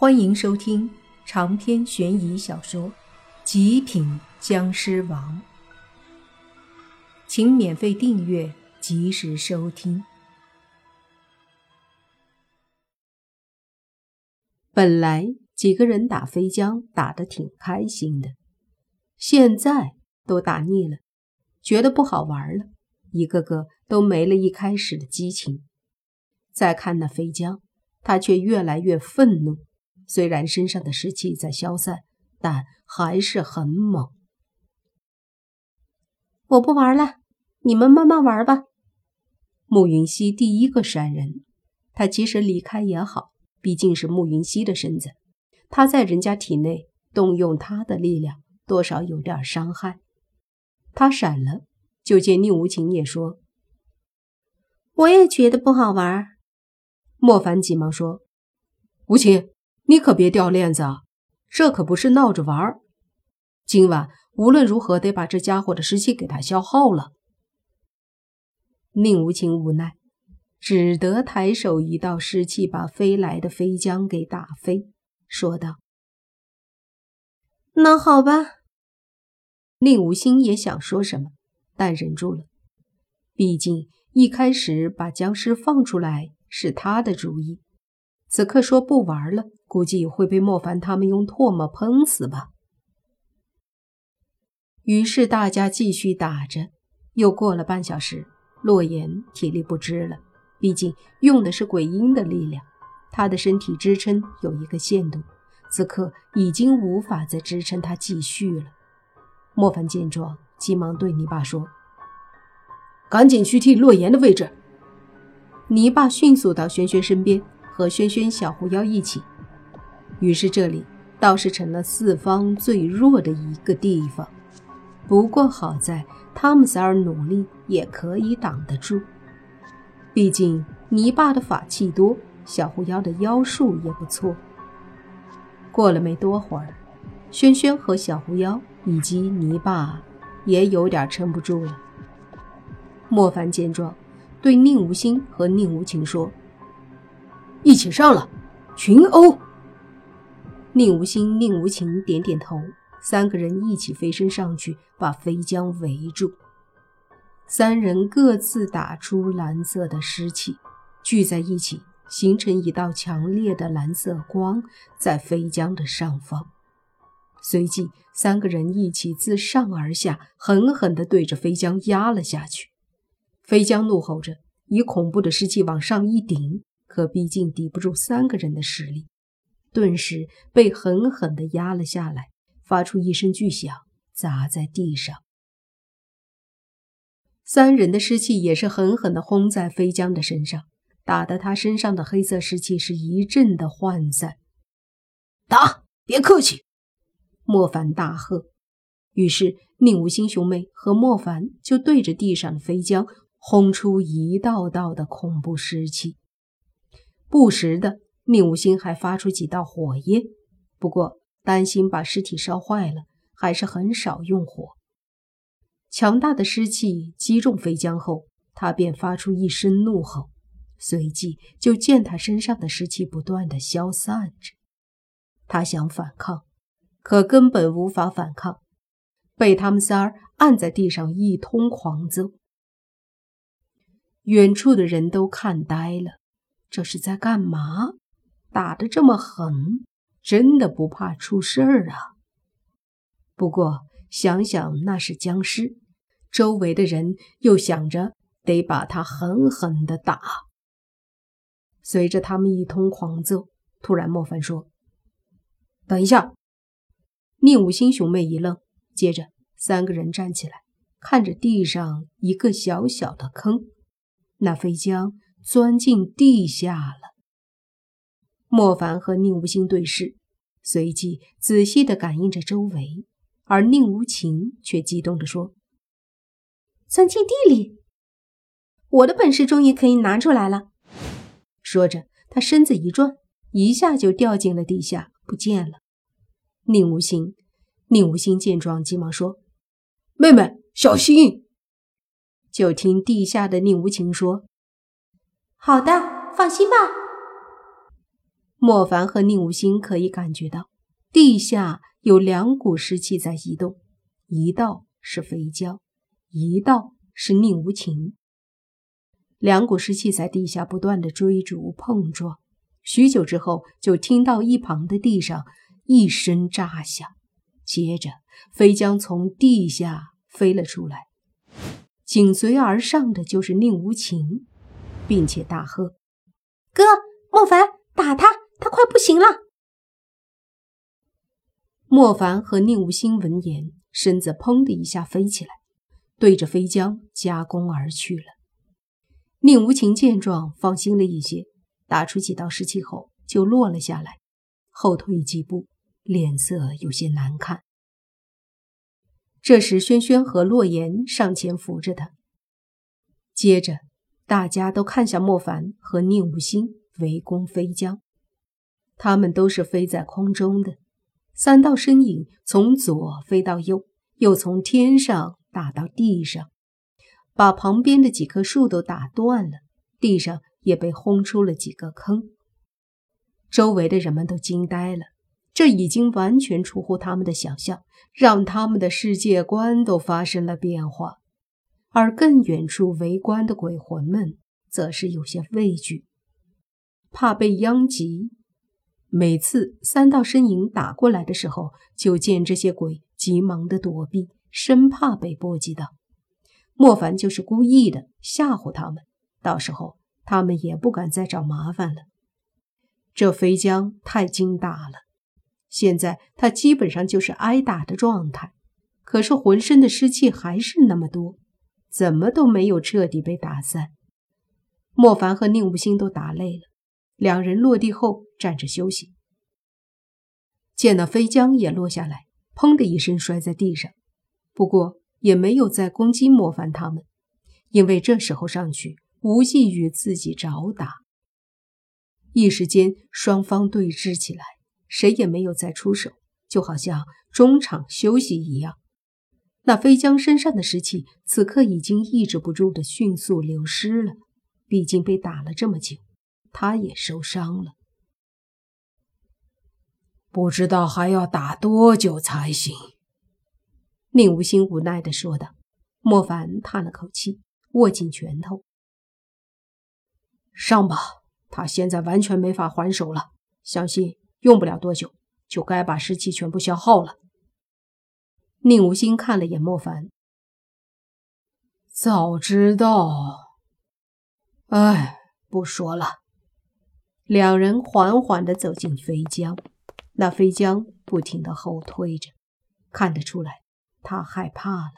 欢迎收听长篇悬疑小说《极品僵尸王》，请免费订阅，及时收听。本来几个人打飞浆打得挺开心的，现在都打腻了，觉得不好玩了，一个个都没了一开始的激情。再看那飞浆，他却越来越愤怒。虽然身上的湿气在消散，但还是很猛。我不玩了，你们慢慢玩吧。慕云溪第一个闪人，他即使离开也好，毕竟是慕云溪的身子，他在人家体内动用他的力量，多少有点伤害。他闪了，就见宁无情也说：“我也觉得不好玩。”莫凡急忙说：“无情。”你可别掉链子啊！这可不是闹着玩儿。今晚无论如何得把这家伙的尸气给他消耗了。宁无情无奈，只得抬手一道尸气，把飞来的飞浆给打飞，说道：“那好吧。”宁无心也想说什么，但忍住了。毕竟一开始把僵尸放出来是他的主意，此刻说不玩了。估计会被莫凡他们用唾沫喷死吧。于是大家继续打着。又过了半小时，洛言体力不支了，毕竟用的是鬼婴的力量，他的身体支撑有一个限度，此刻已经无法再支撑他继续了。莫凡见状，急忙对泥巴说：“赶紧去替洛言的位置。”泥巴迅速到轩轩身边，和轩轩、小狐妖一起。于是这里倒是成了四方最弱的一个地方。不过好在他们仨儿努力也可以挡得住，毕竟泥巴的法器多，小狐妖的妖术也不错。过了没多会儿，轩轩和小狐妖以及泥巴也有点撑不住了。莫凡见状，对宁无心和宁无情说：“一起上了，群殴！”宁无心、宁无情点点头，三个人一起飞身上去，把飞江围住。三人各自打出蓝色的湿气，聚在一起，形成一道强烈的蓝色光，在飞江的上方。随即，三个人一起自上而下，狠狠地对着飞江压了下去。飞江怒吼着，以恐怖的湿气往上一顶，可毕竟抵不住三个人的实力。顿时被狠狠地压了下来，发出一声巨响，砸在地上。三人的尸气也是狠狠地轰在飞江的身上，打得他身上的黑色湿气是一阵的涣散。打，别客气！莫凡大喝。于是宁无心兄妹和莫凡就对着地上的飞江轰出一道道的恐怖湿气，不时的。宁无心还发出几道火焰，不过担心把尸体烧坏了，还是很少用火。强大的湿气击中飞江后，他便发出一声怒吼，随即就见他身上的湿气不断的消散着。他想反抗，可根本无法反抗，被他们仨儿按在地上一通狂揍。远处的人都看呆了，这是在干嘛？打得这么狠，真的不怕出事儿啊！不过想想那是僵尸，周围的人又想着得把他狠狠的打。随着他们一通狂揍，突然莫凡说：“等一下！”宁武星兄妹一愣，接着三个人站起来，看着地上一个小小的坑，那飞浆钻进地下了。莫凡和宁无心对视，随即仔细地感应着周围，而宁无情却激动地说：“钻进地里，我的本事终于可以拿出来了。”说着，他身子一转，一下就掉进了地下，不见了。宁无心、宁无心见状，急忙说：“妹妹，小心！”就听地下的宁无情说：“好的，放心吧。”莫凡和宁无心可以感觉到，地下有两股湿气在移动，一道是肥娇，一道是宁无情。两股湿气在地下不断的追逐碰撞，许久之后，就听到一旁的地上一声炸响，接着飞将从地下飞了出来，紧随而上的就是宁无情，并且大喝：“哥，莫凡，打他，他快不行了！”莫凡和宁无心闻言，身子砰的一下飞起来，对着飞江夹攻而去了。宁无情见状，放心了一些，打出几道湿气后就落了下来，后退几步，脸色有些难看。这时，轩轩和洛言上前扶着他，接着大家都看向莫凡和宁无心围攻飞江。他们都是飞在空中的，三道身影从左飞到右，又从天上打到地上。把旁边的几棵树都打断了，地上也被轰出了几个坑。周围的人们都惊呆了，这已经完全出乎他们的想象，让他们的世界观都发生了变化。而更远处围观的鬼魂们则是有些畏惧，怕被殃及。每次三道身影打过来的时候，就见这些鬼急忙的躲避，生怕被波及到。莫凡就是故意的吓唬他们，到时候他们也不敢再找麻烦了。这飞江太劲大了，现在他基本上就是挨打的状态，可是浑身的湿气还是那么多，怎么都没有彻底被打散。莫凡和宁无心都打累了，两人落地后站着休息。见那飞将也落下来，砰的一声摔在地上，不过。也没有再攻击莫凡他们，因为这时候上去无异于自己找打。一时间，双方对峙起来，谁也没有再出手，就好像中场休息一样。那飞将身上的湿气此刻已经抑制不住的迅速流失了，毕竟被打了这么久，他也受伤了，不知道还要打多久才行。宁无心无奈地说道：“莫凡叹了口气，握紧拳头，上吧。他现在完全没法还手了，相信用不了多久就该把尸气全部消耗了。”宁无心看了眼莫凡，早知道……哎，不说了。两人缓缓地走进飞江，那飞江不停地后退着，看得出来。他害怕了。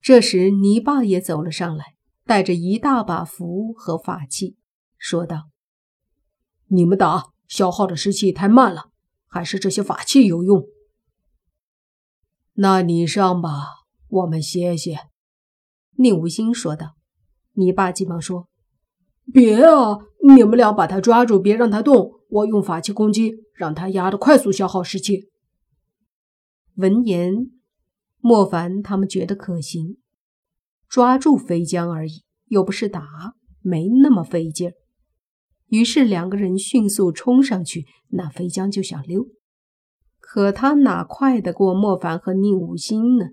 这时，泥巴也走了上来，带着一大把符和法器，说道：“你们打消耗的湿气太慢了，还是这些法器有用。那你上吧，我们歇歇。”宁无心说道。泥巴急忙说：“别啊！你们俩把他抓住，别让他动，我用法器攻击，让他压的快速消耗士气。”闻言，莫凡他们觉得可行，抓住飞将而已，又不是打，没那么费劲儿。于是两个人迅速冲上去，那飞将就想溜，可他哪快得过莫凡和宁无心呢？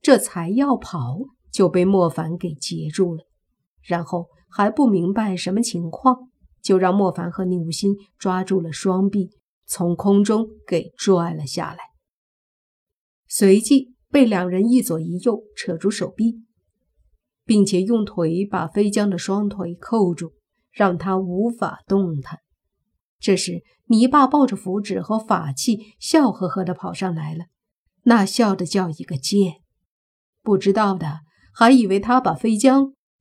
这才要跑，就被莫凡给截住了，然后还不明白什么情况，就让莫凡和宁无心抓住了双臂，从空中给拽了下来。随即被两人一左一右扯住手臂，并且用腿把飞将的双腿扣住，让他无法动弹。这时，泥巴抱着符纸和法器，笑呵呵地跑上来了，那笑的叫一个贱。不知道的还以为他把飞将